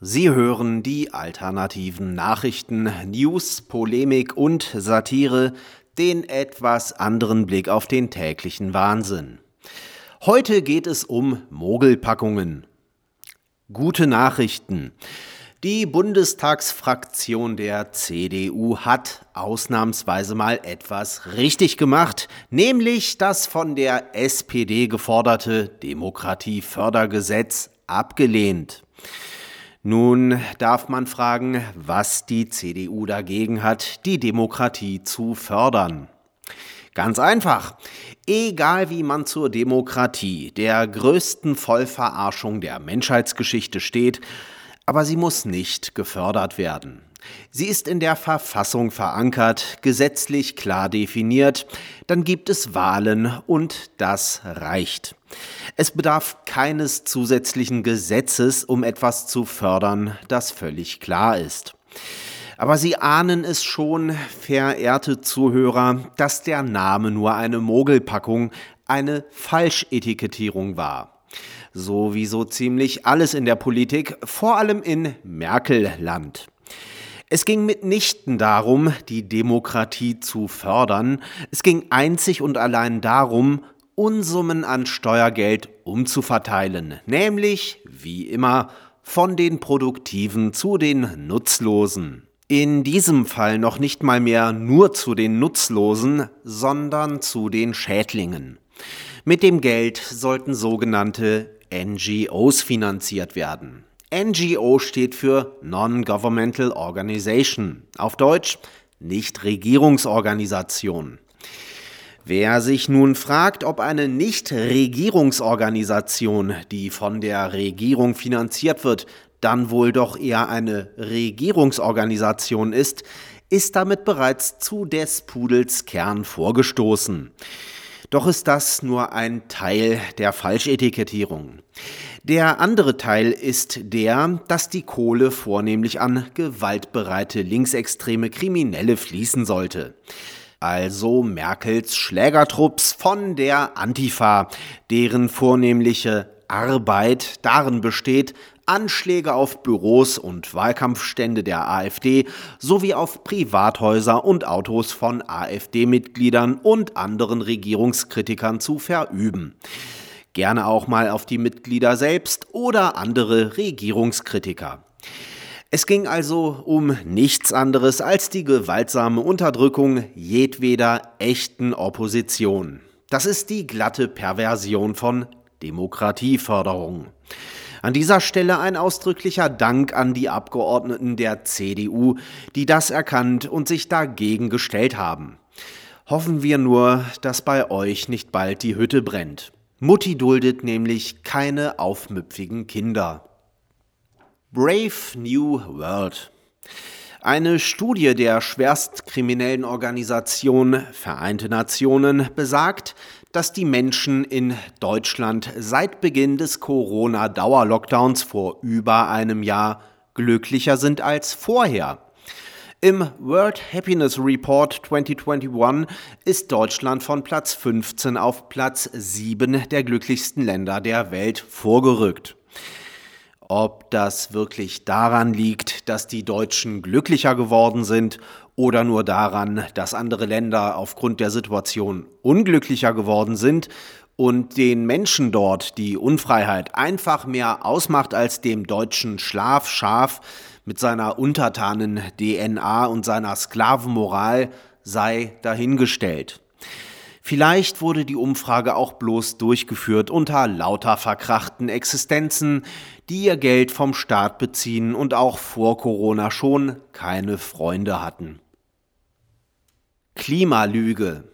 Sie hören die alternativen Nachrichten, News, Polemik und Satire, den etwas anderen Blick auf den täglichen Wahnsinn. Heute geht es um Mogelpackungen. Gute Nachrichten. Die Bundestagsfraktion der CDU hat ausnahmsweise mal etwas richtig gemacht, nämlich das von der SPD geforderte Demokratiefördergesetz abgelehnt. Nun darf man fragen, was die CDU dagegen hat, die Demokratie zu fördern. Ganz einfach. Egal wie man zur Demokratie, der größten Vollverarschung der Menschheitsgeschichte steht, aber sie muss nicht gefördert werden. Sie ist in der Verfassung verankert, gesetzlich klar definiert, dann gibt es Wahlen und das reicht. Es bedarf keines zusätzlichen Gesetzes, um etwas zu fördern, das völlig klar ist. Aber Sie ahnen es schon, verehrte Zuhörer, dass der Name nur eine Mogelpackung, eine Falschetikettierung war. So wie so ziemlich alles in der Politik, vor allem in Merkelland. Es ging mitnichten darum, die Demokratie zu fördern, es ging einzig und allein darum, Unsummen an Steuergeld umzuverteilen, nämlich, wie immer, von den Produktiven zu den Nutzlosen. In diesem Fall noch nicht mal mehr nur zu den Nutzlosen, sondern zu den Schädlingen. Mit dem Geld sollten sogenannte NGOs finanziert werden. NGO steht für Non-Governmental Organization, auf Deutsch Nichtregierungsorganisation. Wer sich nun fragt, ob eine Nichtregierungsorganisation, die von der Regierung finanziert wird, dann wohl doch eher eine Regierungsorganisation ist, ist damit bereits zu des Pudels Kern vorgestoßen. Doch ist das nur ein Teil der Falschetikettierung. Der andere Teil ist der, dass die Kohle vornehmlich an gewaltbereite linksextreme Kriminelle fließen sollte. Also Merkels Schlägertrupps von der Antifa, deren vornehmliche Arbeit darin besteht, Anschläge auf Büros und Wahlkampfstände der AfD sowie auf Privathäuser und Autos von AfD-Mitgliedern und anderen Regierungskritikern zu verüben. Gerne auch mal auf die Mitglieder selbst oder andere Regierungskritiker. Es ging also um nichts anderes als die gewaltsame Unterdrückung jedweder echten Opposition. Das ist die glatte Perversion von Demokratieförderung. An dieser Stelle ein ausdrücklicher Dank an die Abgeordneten der CDU, die das erkannt und sich dagegen gestellt haben. Hoffen wir nur, dass bei euch nicht bald die Hütte brennt. Mutti duldet nämlich keine aufmüpfigen Kinder. Brave New World. Eine Studie der schwerstkriminellen Organisation Vereinte Nationen besagt, dass die Menschen in Deutschland seit Beginn des Corona-Dauerlockdowns vor über einem Jahr glücklicher sind als vorher. Im World Happiness Report 2021 ist Deutschland von Platz 15 auf Platz 7 der glücklichsten Länder der Welt vorgerückt. Ob das wirklich daran liegt, dass die Deutschen glücklicher geworden sind oder nur daran, dass andere Länder aufgrund der Situation unglücklicher geworden sind und den Menschen dort die Unfreiheit einfach mehr ausmacht als dem deutschen Schlafschaf mit seiner untertanen DNA und seiner Sklavenmoral, sei dahingestellt. Vielleicht wurde die Umfrage auch bloß durchgeführt unter lauter verkrachten Existenzen, die ihr Geld vom Staat beziehen und auch vor Corona schon keine Freunde hatten. Klimalüge.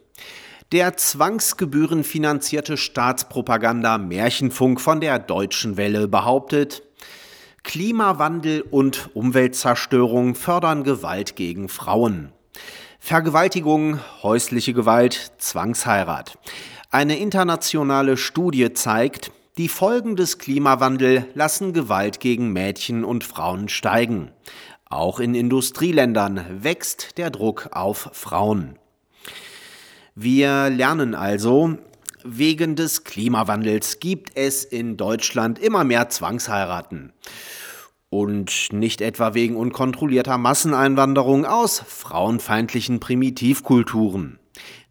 Der zwangsgebührenfinanzierte Staatspropaganda Märchenfunk von der Deutschen Welle behauptet, Klimawandel und Umweltzerstörung fördern Gewalt gegen Frauen. Vergewaltigung, häusliche Gewalt, Zwangsheirat. Eine internationale Studie zeigt, die Folgen des Klimawandels lassen Gewalt gegen Mädchen und Frauen steigen. Auch in Industrieländern wächst der Druck auf Frauen. Wir lernen also, wegen des Klimawandels gibt es in Deutschland immer mehr Zwangsheiraten. Und nicht etwa wegen unkontrollierter Masseneinwanderung aus frauenfeindlichen Primitivkulturen.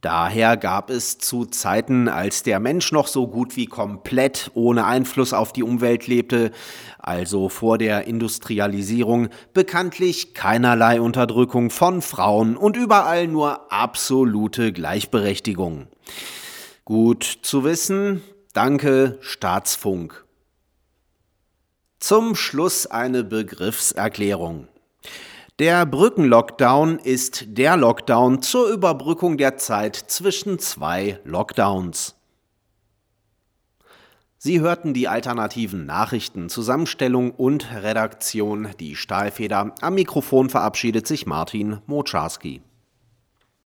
Daher gab es zu Zeiten, als der Mensch noch so gut wie komplett ohne Einfluss auf die Umwelt lebte, also vor der Industrialisierung, bekanntlich keinerlei Unterdrückung von Frauen und überall nur absolute Gleichberechtigung. Gut zu wissen, danke Staatsfunk. Zum Schluss eine Begriffserklärung. Der Brückenlockdown ist der Lockdown zur Überbrückung der Zeit zwischen zwei Lockdowns. Sie hörten die alternativen Nachrichten, Zusammenstellung und Redaktion Die Stahlfeder. Am Mikrofon verabschiedet sich Martin Moczarski.